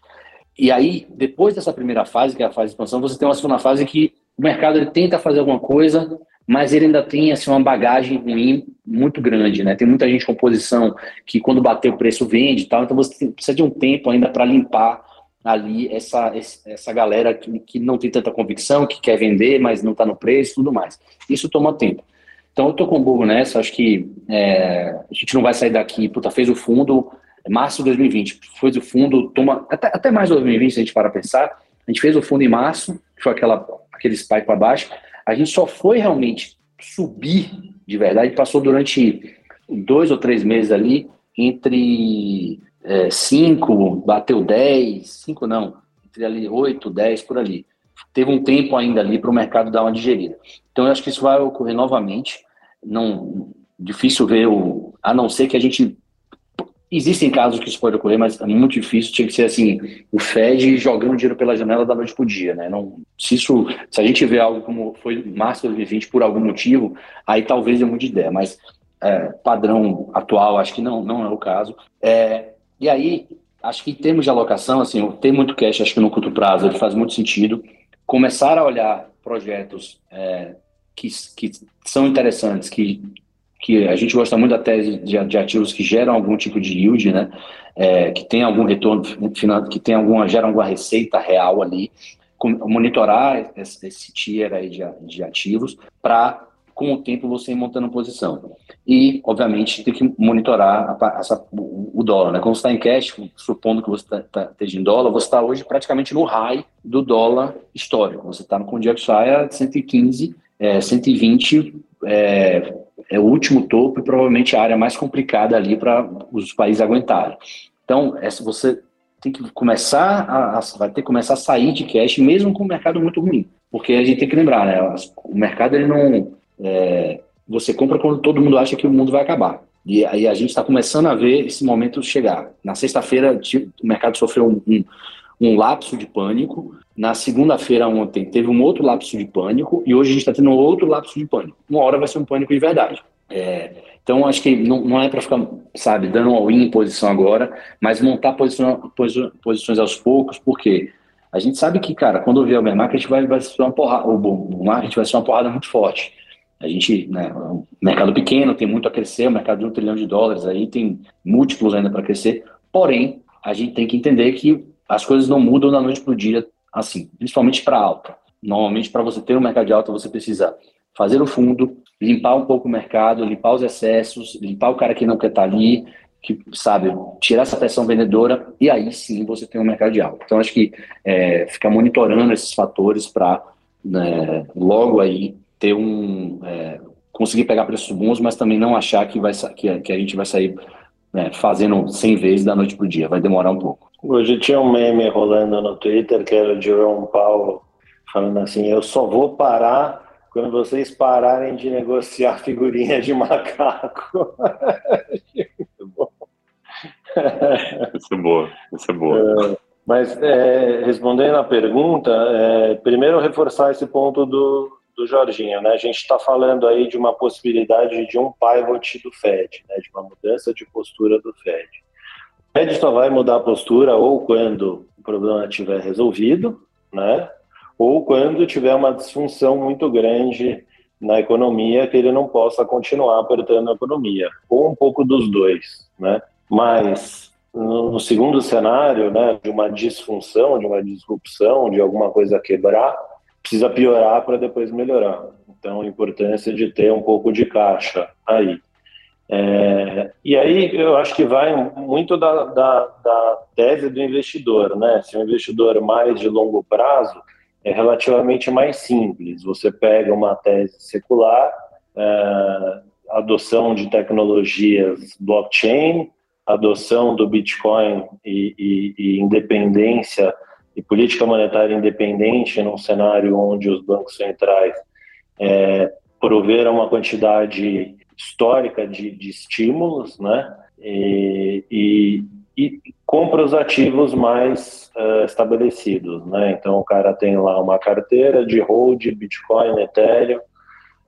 e aí, depois dessa primeira fase, que é a fase de expansão, você tem uma segunda fase que o mercado ele tenta fazer alguma coisa, mas ele ainda tem assim, uma bagagem ruim muito grande, né? Tem muita gente com posição que quando bater o preço vende e tal, então você precisa de um tempo ainda para limpar ali essa, essa galera que, que não tem tanta convicção, que quer vender, mas não está no preço tudo mais. Isso toma tempo. Então eu estou com o burro nessa, acho que é, a gente não vai sair daqui, puta, fez o fundo, março de 2020, fez o fundo, toma, até, até mais de 2020, se a gente para pensar, a gente fez o fundo em março, que foi aquela, aquele spike para baixo, a gente só foi realmente subir de verdade, passou durante dois ou três meses ali, entre 5, é, bateu 10, 5 não, entre ali 8, 10 por ali. Teve um tempo ainda ali para o mercado dar uma digerida. Então eu acho que isso vai ocorrer novamente. Não difícil ver o, a não ser que a gente existem casos que isso pode ocorrer, mas é muito difícil. Tinha que ser assim, o Fed jogando dinheiro pela janela da noite pro dia, né? Não, se isso, se a gente vê algo como foi março de 2020 por algum motivo, aí talvez eu mude de ideia. Mas é, padrão atual, acho que não, não é o caso. É, e aí, acho que em termos de alocação, assim, ter muito cash, acho que no curto prazo ele faz muito sentido. Começar a olhar projetos é, que, que são interessantes, que, que a gente gosta muito da tese de, de ativos que geram algum tipo de yield, né? É, que tem algum retorno final, que tem alguma, gera alguma receita real ali, monitorar esse, esse tier aí de, de ativos para com o tempo você ir montando posição. E, obviamente, tem que monitorar a, o dólar. Né? Quando você está em cash, supondo que você está tá, esteja em dólar, você está hoje praticamente no high do dólar histórico. Você está com o DXY 115, é, 120 é, é o último topo e provavelmente a área mais complicada ali para os países aguentarem. Então, essa, você tem que começar a, a, vai ter que começar a sair de cash, mesmo com o mercado muito ruim. Porque a gente tem que lembrar, né? O mercado ele não é, você compra quando todo mundo acha que o mundo vai acabar. E aí a gente está começando a ver esse momento chegar. Na sexta-feira, o mercado sofreu um, um, um lapso de pânico. Na segunda-feira, ontem, teve um outro lapso de pânico. E hoje a gente está tendo outro lapso de pânico. Uma hora vai ser um pânico de verdade. É, então, acho que não, não é para ficar, sabe, dando um all-in em posição agora, mas montar posição, posições aos poucos, porque a gente sabe que, cara, quando vier o bear market, vai, vai ser uma porrada, o market vai ser uma porrada muito forte. A gente, né, um mercado pequeno, tem muito a crescer, o mercado de um trilhão de dólares aí tem múltiplos ainda para crescer. Porém, a gente tem que entender que as coisas não mudam da noite para o dia assim, principalmente para alta. Normalmente, para você ter um mercado de alta, você precisa fazer o fundo, limpar um pouco o mercado, limpar os excessos, limpar o cara que não quer estar tá ali, que sabe, tirar essa pressão vendedora e aí sim você tem um mercado de alta. Então, acho que é, ficar monitorando esses fatores para né, logo aí ter um é, conseguir pegar preços bons, mas também não achar que vai que, que a gente vai sair né, fazendo 100 vezes da noite para o dia. Vai demorar um pouco. Hoje tinha um meme rolando no Twitter que era de João Paulo falando assim: eu só vou parar quando vocês pararem de negociar [LAUGHS] figurinha de macaco. [LAUGHS] [LAUGHS] Isso é boa, isso é boa. É, mas é, respondendo à pergunta, é, primeiro reforçar esse ponto do, do Jorginho, né? A gente está falando aí de uma possibilidade de um pivot do Fed, né? De uma mudança de postura do Fed. O Fed só vai mudar a postura ou quando o problema estiver resolvido, né? Ou quando tiver uma disfunção muito grande na economia que ele não possa continuar apertando a economia, ou um pouco dos dois, né? Mas no segundo cenário, né, de uma disfunção, de uma disrupção, de alguma coisa quebrar, precisa piorar para depois melhorar. Então, a importância de ter um pouco de caixa aí. É, e aí eu acho que vai muito da, da, da, tese do investidor, né? Se um investidor mais de longo prazo, é relativamente mais simples. Você pega uma tese secular, é, adoção de tecnologias blockchain, adoção do Bitcoin e, e, e independência e política monetária independente num cenário onde os bancos centrais é, proveram uma quantidade histórica de, de estímulos, né? E, e, e, compra os ativos mais uh, estabelecidos, né? Então o cara tem lá uma carteira de hold, Bitcoin, Ethereum,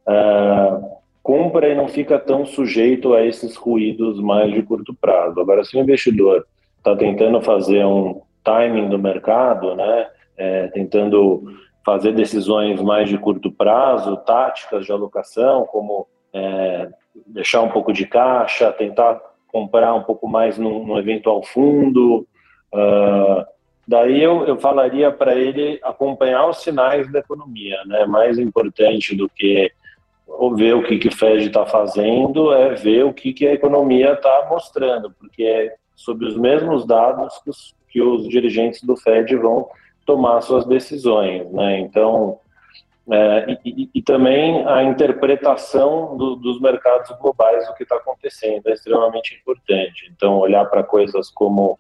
uh, compra e não fica tão sujeito a esses ruídos mais de curto prazo. Agora, se o investidor está tentando fazer um timing do mercado, né? É, tentando fazer decisões mais de curto prazo, táticas de alocação, como é, deixar um pouco de caixa, tentar comprar um pouco mais num, eventual fundo. Uh, daí eu, eu falaria para ele acompanhar os sinais da economia, né? Mais importante do que ver o que, que o Fed está fazendo é ver o que, que a economia está mostrando, porque é sobre os mesmos dados que os, que os dirigentes do Fed vão tomar suas decisões, né? Então, é, e, e, também a interpretação do, dos mercados globais do que está acontecendo é extremamente importante. Então, olhar para coisas como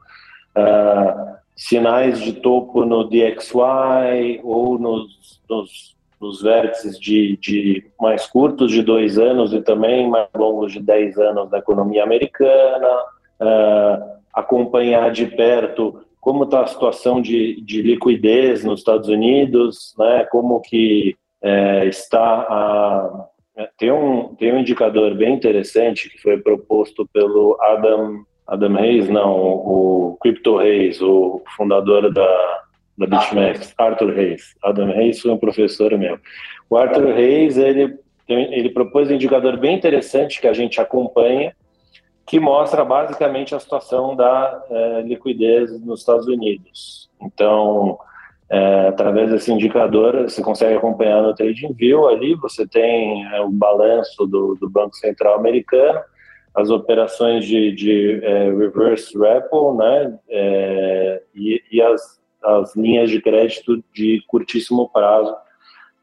uh, sinais de topo no DXY ou nos, nos, nos vértices de, de, mais curtos de dois anos e também mais longos de dez anos da economia americana, uh, acompanhar de perto como está a situação de, de liquidez nos Estados Unidos, né? Como que é, está a é, tem um tem um indicador bem interessante que foi proposto pelo Adam Adam Reis, não, o Crypto Reis, o fundador da da BitMEX, Arthur Reis. Adam Reis foi um professor meu. O Arthur Reis ele ele propôs um indicador bem interessante que a gente acompanha que mostra basicamente a situação da é, liquidez nos Estados Unidos. Então, é, através desse indicador, você consegue acompanhar no TradingView ali, você tem é, o balanço do, do, Banco Central americano, as operações de, de reverse repo, né, e, e as, as linhas de crédito de curtíssimo prazo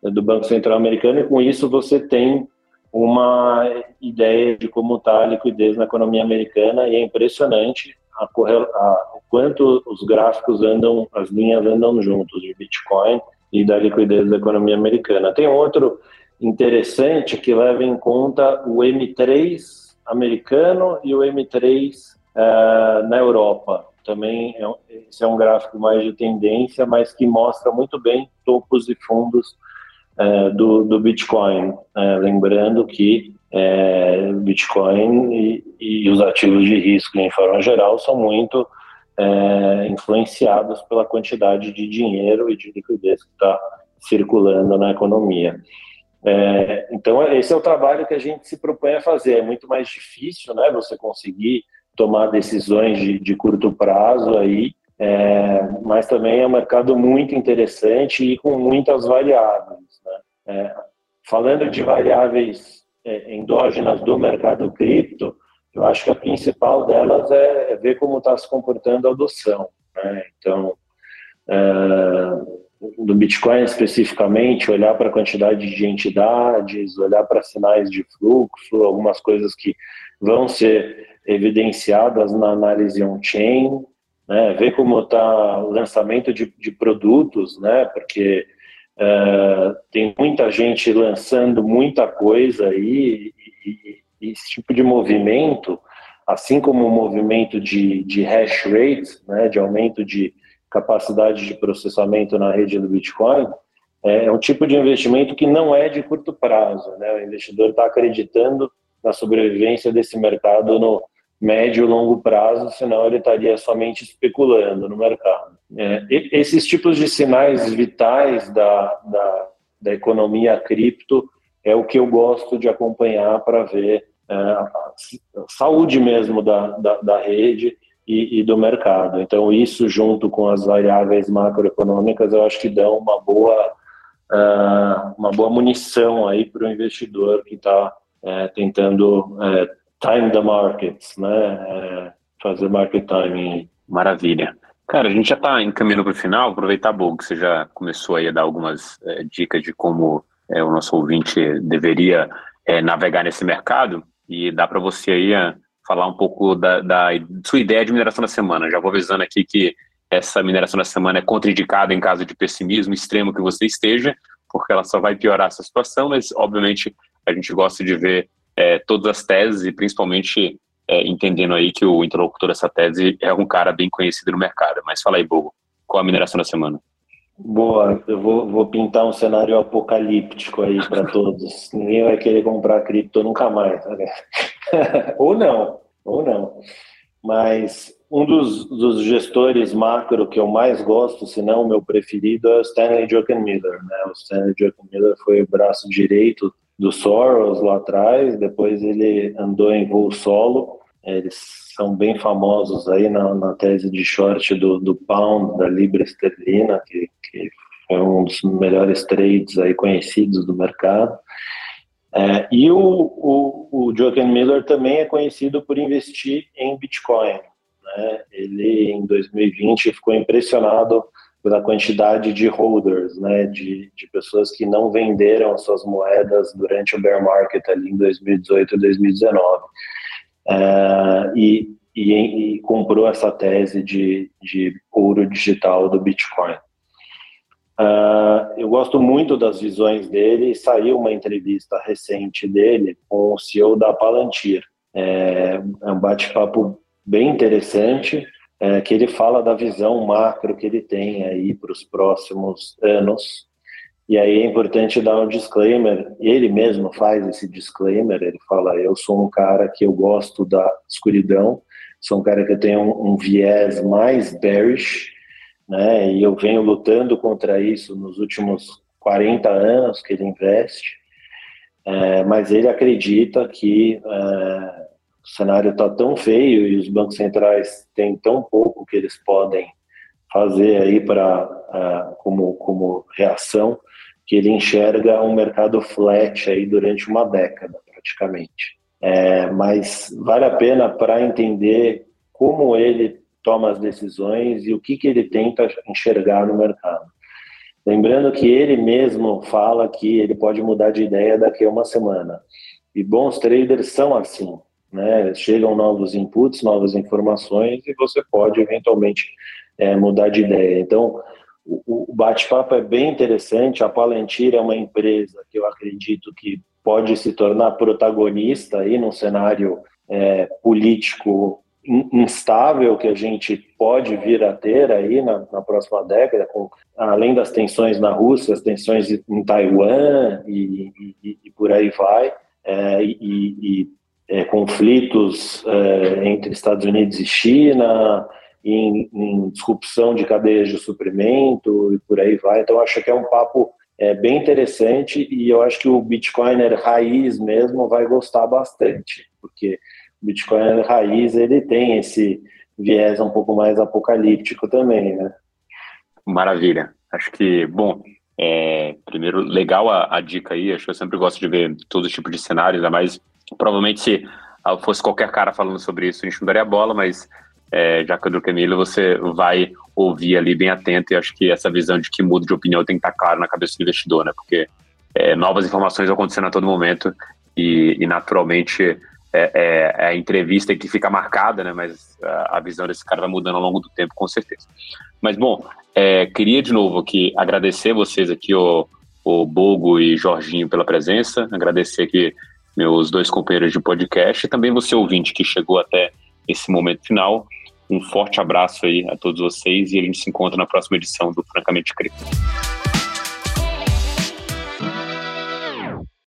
do Banco Central americano, e com isso você tem uma ideia de como está a liquidez na economia americana e é impressionante a, a, o quanto os gráficos andam, as linhas andam juntos de Bitcoin e da liquidez da economia americana. Tem outro interessante que leva em conta o M3 americano e o M3 uh, eh, na Europa. Também é, esse é um gráfico mais de tendência, mas que mostra muito bem topos e fundos é, do, do, Bitcoin. É, lembrando que é, Bitcoin e, e, os ativos de risco, em forma geral, são muito é, influenciados pela quantidade de dinheiro e de liquidez que está circulando na economia. É, então, esse é o trabalho que a gente se propõe a fazer. É muito mais difícil né, você conseguir tomar decisões de, de curto prazo aí, é, mas também é um mercado muito interessante e com muitas variáveis. É, falando de variáveis é, endógenas do mercado cripto, eu acho que a principal delas é, é ver como está se comportando a adoção. Né? Então, é, no Bitcoin especificamente, olhar para a quantidade de entidades, olhar para sinais de fluxo, algumas coisas que vão ser evidenciadas na análise on-chain, né? ver como está o lançamento de, de produtos, né? porque Uh, tem muita gente lançando muita coisa aí, e, e, esse tipo de movimento, assim como o movimento de, de hash rate, né, de aumento de capacidade de processamento na rede do Bitcoin, é, é um tipo de investimento que não é de curto prazo. Né? O investidor está acreditando na sobrevivência desse mercado no médio e longo prazo, senão ele estaria somente especulando no mercado. É, esses tipos de sinais vitais da, da, da, economia cripto é o que eu gosto de acompanhar para ver é, a saúde mesmo da, da, da rede e, e, do mercado. Então, isso junto com as variáveis macroeconômicas, eu acho que dão uma boa, uh, uma boa munição aí para o investidor que está é, tentando é, time the markets, né? É, fazer market timing. Maravilha. Cara, a gente já está encaminhando para o final. Aproveitar, Bogo, que você já começou aí a dar algumas é, dicas de como é, o nosso ouvinte deveria é, navegar nesse mercado e dá para você aí falar um pouco da, da, sua ideia de mineração da semana. Já vou avisando aqui que essa mineração da semana é contraindicada em caso de pessimismo extremo que você esteja, porque ela só vai piorar essa situação, mas obviamente a gente gosta de ver é, todas as teses e principalmente é, entendendo aí que o interlocutor dessa tese é um cara bem conhecido no mercado. Mas fala aí, Bogo, qual a mineração da semana? Boa, eu vou, vou pintar um cenário apocalíptico aí para todos. [LAUGHS] Ninguém vai querer comprar cripto nunca mais. Né? [LAUGHS] ou não, ou não. Mas um dos, dos, gestores macro que eu mais gosto, se não o meu preferido, é o Stanley Druckenmiller. Né? O Stanley Druckenmiller foi o braço direito do Soros lá atrás, depois ele andou em voo solo. Eles são bem famosos aí na, na tese de short do, do pound, da libra esterlina, que que foi um dos melhores trades aí conhecidos do mercado. É, e o, o, o Joaquin Miller também é conhecido por investir em Bitcoin. Né? Ele, em 2020, ficou impressionado pela quantidade de holders, né? de, de pessoas que não venderam suas moedas durante o bear market ali em 2018 e 2019. É, e, e, e comprou essa tese de, de ouro digital do Bitcoin. Uh, eu gosto muito das visões dele. Saiu uma entrevista recente dele com o CEO da Palantir. É, é um bate-papo bem interessante, é, que ele fala da visão macro que ele tem aí para os próximos anos. E aí é importante dar um disclaimer. Ele mesmo faz esse disclaimer. Ele fala: eu sou um cara que eu gosto da escuridão. Sou um cara que tem um, um viés mais bearish né? E eu venho lutando contra isso nos últimos 40 anos que ele investe, é, mas ele acredita que é, o cenário está tão feio e os bancos centrais têm tão pouco que eles podem fazer aí para é, como como reação que ele enxerga um mercado flat aí durante uma década praticamente. É, mas vale a pena para entender como ele toma as decisões e o que, que ele tenta enxergar no mercado. Lembrando que ele mesmo fala que ele pode mudar de ideia daqui a uma semana. E bons traders são assim, né? Chegam novos inputs, novas informações e você pode eventualmente é, mudar de ideia. Então, o, o bate-papo é bem interessante. A Palantir é uma empresa que eu acredito que pode se tornar protagonista aí num cenário é, político instável que a gente pode vir a ter aí na, na, próxima década, com, além das tensões na Rússia, as tensões em Taiwan e, e, e por aí vai, é, e, e é, conflitos é, entre Estados Unidos e China, em, em, disrupção de cadeias de suprimento e por aí vai. Então, acho que é um papo é, bem interessante e eu acho que o Bitcoiner raiz mesmo vai gostar bastante, porque Bitcoin raiz, ele tem esse viés um pouco mais apocalíptico também, né? Maravilha. Acho que, bom, é, primeiro, legal a, a, dica aí, acho que eu sempre gosto de ver todo tipo de cenários, ainda mais, provavelmente se fosse qualquer cara falando sobre isso, a gente não daria bola, mas é, já que o Camilo, você vai ouvir ali bem atento e acho que essa visão de que muda de opinião tem que estar claro na cabeça do investidor, né? Porque é, novas informações acontecendo a todo momento e, e naturalmente é, é, é, a entrevista que fica marcada, né? Mas a, visão desse cara vai mudando ao longo do tempo, com certeza. Mas, bom, é, queria de novo aqui agradecer vocês aqui, o, o Bogo e Jorginho, pela presença, agradecer aqui meus dois companheiros de podcast e também você, ouvinte, que chegou até esse momento final. Um forte abraço aí a todos vocês e a gente se encontra na próxima edição do Francamente Cripto.